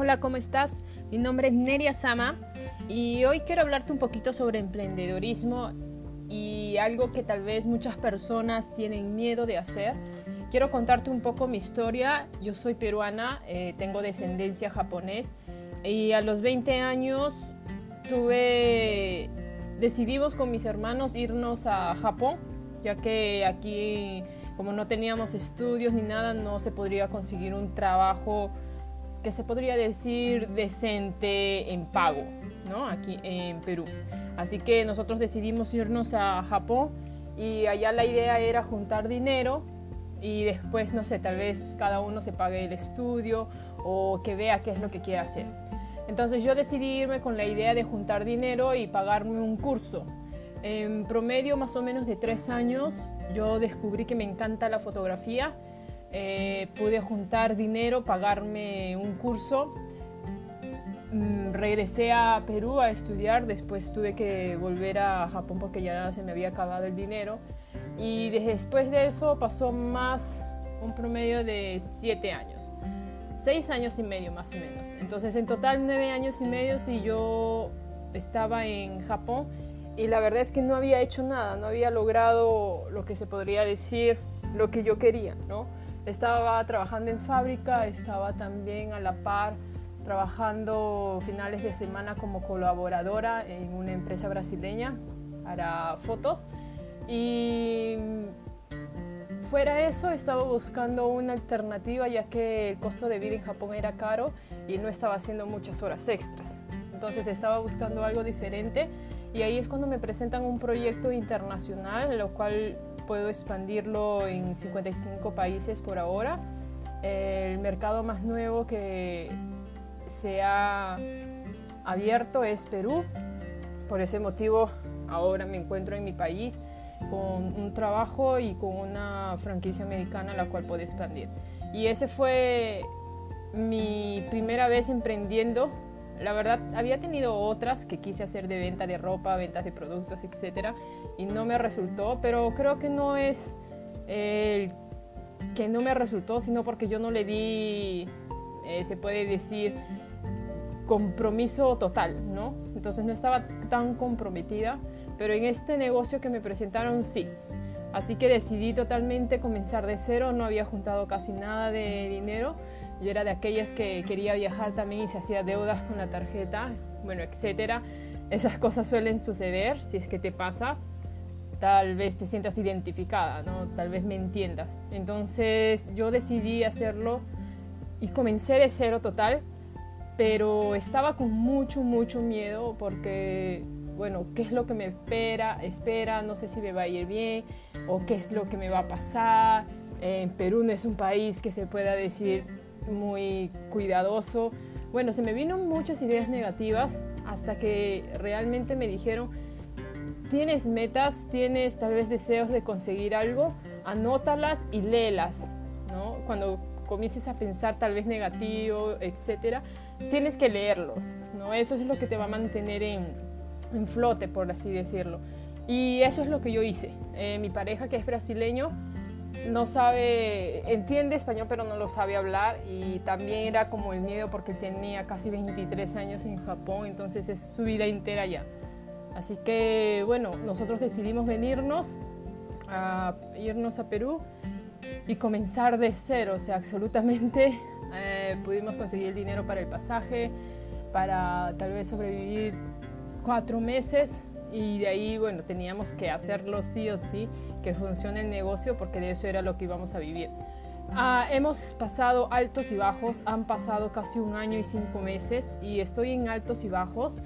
Hola, ¿cómo estás? Mi nombre es Neria Sama y hoy quiero hablarte un poquito sobre emprendedorismo y algo que tal vez muchas personas tienen miedo de hacer. Quiero contarte un poco mi historia. Yo soy peruana, eh, tengo descendencia japonés y a los 20 años tuve, decidimos con mis hermanos irnos a Japón, ya que aquí como no teníamos estudios ni nada, no se podría conseguir un trabajo que se podría decir decente en pago, ¿no? Aquí en Perú. Así que nosotros decidimos irnos a Japón y allá la idea era juntar dinero y después, no sé, tal vez cada uno se pague el estudio o que vea qué es lo que quiere hacer. Entonces yo decidí irme con la idea de juntar dinero y pagarme un curso. En promedio más o menos de tres años yo descubrí que me encanta la fotografía eh, pude juntar dinero, pagarme un curso. Mm, regresé a Perú a estudiar, después tuve que volver a Japón porque ya se me había acabado el dinero. Y después de eso pasó más un promedio de siete años, seis años y medio más o menos. Entonces en total nueve años y medio si yo estaba en Japón y la verdad es que no había hecho nada, no había logrado lo que se podría decir lo que yo quería, ¿no? Estaba trabajando en fábrica, estaba también a la par trabajando finales de semana como colaboradora en una empresa brasileña para fotos y fuera de eso estaba buscando una alternativa ya que el costo de vida en Japón era caro y no estaba haciendo muchas horas extras. Entonces estaba buscando algo diferente y ahí es cuando me presentan un proyecto internacional, lo cual puedo expandirlo en 55 países por ahora. El mercado más nuevo que se ha abierto es Perú. Por ese motivo ahora me encuentro en mi país con un trabajo y con una franquicia americana la cual puedo expandir. Y ese fue mi primera vez emprendiendo la verdad, había tenido otras que quise hacer de venta de ropa, ventas de productos, etcétera, y no me resultó, pero creo que no es el que no me resultó, sino porque yo no le di, eh, se puede decir, compromiso total, ¿no? Entonces no estaba tan comprometida, pero en este negocio que me presentaron sí. Así que decidí totalmente comenzar de cero, no había juntado casi nada de dinero. Yo era de aquellas que quería viajar también y se hacía deudas con la tarjeta, bueno, etcétera. Esas cosas suelen suceder, si es que te pasa, tal vez te sientas identificada, ¿no? Tal vez me entiendas. Entonces yo decidí hacerlo y comencé de cero total, pero estaba con mucho, mucho miedo porque bueno, qué es lo que me espera, espera, no sé si me va a ir bien o qué es lo que me va a pasar. En Perú no es un país que se pueda decir muy cuidadoso. Bueno, se me vino muchas ideas negativas hasta que realmente me dijeron, tienes metas, tienes tal vez deseos de conseguir algo, anótalas y léelas, ¿no? Cuando comiences a pensar tal vez negativo, etcétera, tienes que leerlos, ¿no? Eso es lo que te va a mantener en, en flote, por así decirlo. Y eso es lo que yo hice. Eh, mi pareja, que es brasileño, no sabe, entiende español, pero no lo sabe hablar. Y también era como el miedo porque tenía casi 23 años en Japón, entonces es su vida entera allá. Así que, bueno, nosotros decidimos venirnos a irnos a Perú y comenzar de cero, o sea, absolutamente eh, pudimos conseguir el dinero para el pasaje, para tal vez sobrevivir cuatro meses y de ahí, bueno, teníamos que hacerlo sí o sí, que funcione el negocio, porque de eso era lo que íbamos a vivir. Ah, hemos pasado altos y bajos, han pasado casi un año y cinco meses y estoy en altos y bajos,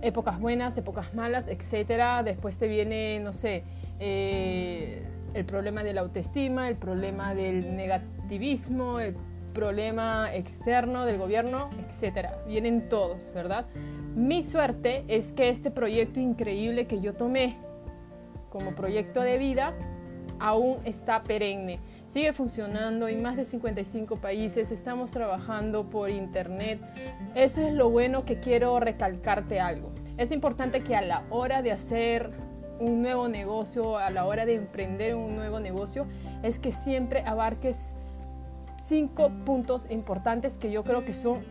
épocas buenas, épocas malas, etcétera. Después te viene, no sé, eh, el problema de la autoestima, el problema del negativismo, el problema externo del gobierno, etcétera. Vienen todos, ¿verdad? Mi suerte es que este proyecto increíble que yo tomé como proyecto de vida aún está perenne. Sigue funcionando en más de 55 países, estamos trabajando por internet. Eso es lo bueno que quiero recalcarte algo. Es importante que a la hora de hacer un nuevo negocio, a la hora de emprender un nuevo negocio, es que siempre abarques cinco puntos importantes que yo creo que son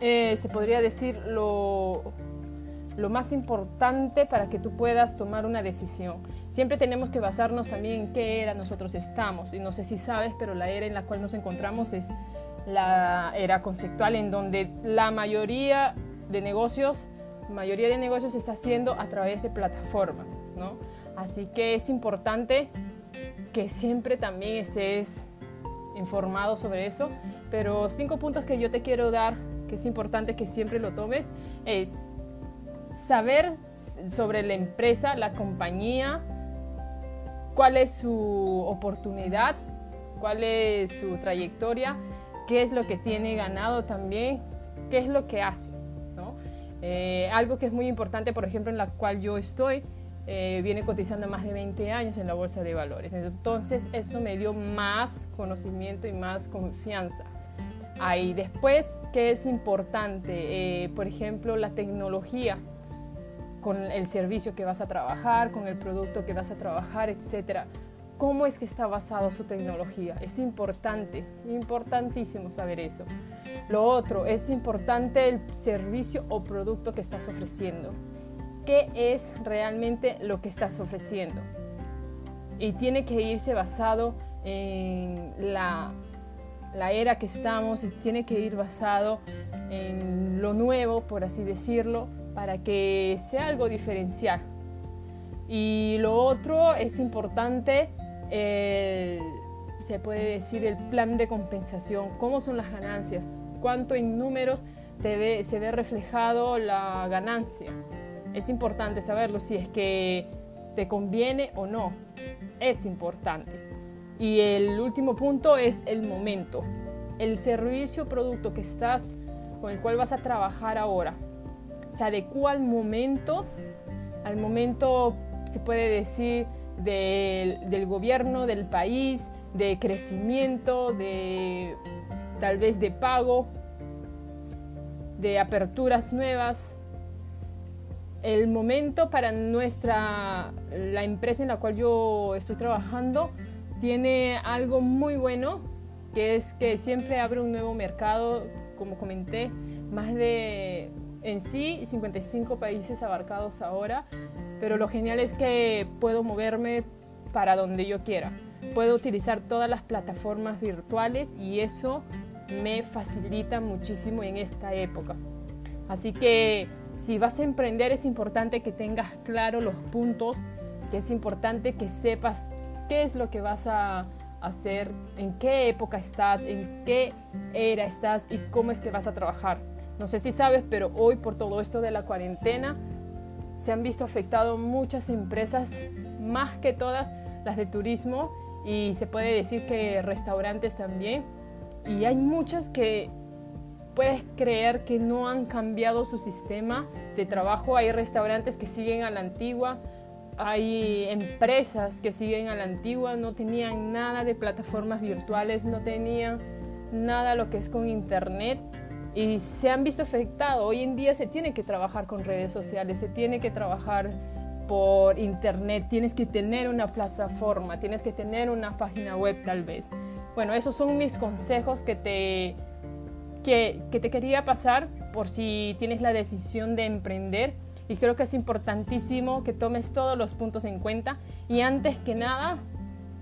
eh, se podría decir, lo, lo más importante para que tú puedas tomar una decisión. Siempre tenemos que basarnos también en qué era nosotros estamos. Y no sé si sabes, pero la era en la cual nos encontramos es la era conceptual, en donde la mayoría de negocios, mayoría de negocios se está haciendo a través de plataformas, ¿no? Así que es importante que siempre también estés informado sobre eso. Pero cinco puntos que yo te quiero dar, que es importante que siempre lo tomes, es saber sobre la empresa, la compañía, cuál es su oportunidad, cuál es su trayectoria, qué es lo que tiene ganado también, qué es lo que hace. Eh, algo que es muy importante, por ejemplo, en la cual yo estoy, eh, viene cotizando más de 20 años en la bolsa de valores. Entonces eso me dio más conocimiento y más confianza. Ahí después, ¿qué es importante? Eh, por ejemplo, la tecnología con el servicio que vas a trabajar, con el producto que vas a trabajar, etcétera. ¿Cómo es que está basado su tecnología? Es importante, importantísimo saber eso. Lo otro, es importante el servicio o producto que estás ofreciendo. ¿Qué es realmente lo que estás ofreciendo? Y tiene que irse basado en la, era que estamos, y tiene que ir basado en lo nuevo, por así decirlo, para que sea algo diferencial. Y lo otro es importante, se puede decir, el plan de compensación, cómo son las ganancias, cuánto en números se ve reflejado la ganancia. Es importante saberlo si es que te conviene o no. Es importante. Y el último punto es el momento. El servicio o producto que estás con el cual vas a trabajar ahora se adecua al momento, al momento se puede decir del, del gobierno, del país, de crecimiento, de tal vez de pago, de aperturas nuevas. El momento para nuestra, la empresa en la cual yo estoy trabajando, tiene algo muy bueno, que es que siempre abre un nuevo mercado, como comenté, más de en sí 55 países abarcados ahora, pero lo genial es que puedo moverme para donde yo quiera. Puedo utilizar todas las plataformas virtuales y eso me facilita muchísimo en esta época. Así que si vas a emprender es importante que tengas claro los puntos, que es importante que sepas qué es lo que vas a hacer, en qué época estás, en qué era estás y cómo es que vas a trabajar. No sé si sabes, pero hoy por todo esto de la cuarentena se han visto afectados muchas empresas, más que todas las de turismo y se puede decir que restaurantes también. Y hay muchas que puedes creer que no han cambiado su sistema de trabajo. Hay restaurantes que siguen a la antigua, hay empresas que siguen a la antigua, no tenían nada de plataformas virtuales, no tenían nada lo que es con internet y se han visto afectados. Hoy en día se tiene que trabajar con redes sociales, se tiene que trabajar por internet, tienes que tener una plataforma, tienes que tener una página web tal vez. Bueno, esos son mis consejos que te, que, te quería pasar por si tienes la decisión de emprender. Y creo que es importantísimo que tomes todos los puntos en cuenta. Y antes que nada,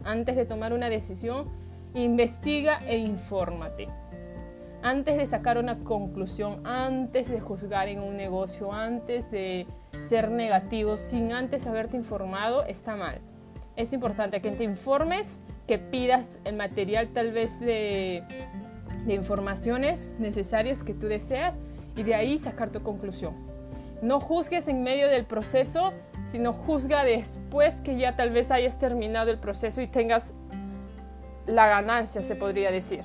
antes de tomar una decisión, investiga e infórmate. Antes de sacar una conclusión, antes de juzgar en un negocio, antes de ser negativo, sin antes haberte informado, está mal. Es importante que te informes, que pidas el material tal vez de, informaciones necesarias que tú deseas y de ahí sacar tu conclusión. No juzgues en medio del proceso, sino juzga después que ya tal vez hayas terminado el proceso y tengas la ganancia, se podría decir.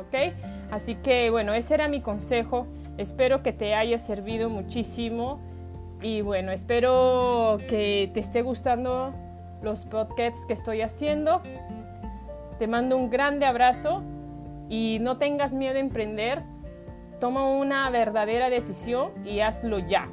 ¿Ok? Así que bueno, ese era mi consejo. Espero que te haya servido muchísimo y bueno, espero que te esté gustando los podcasts que estoy haciendo. Te mando un grande abrazo y no tengas miedo a emprender. Toma una verdadera decisión y hazlo ya.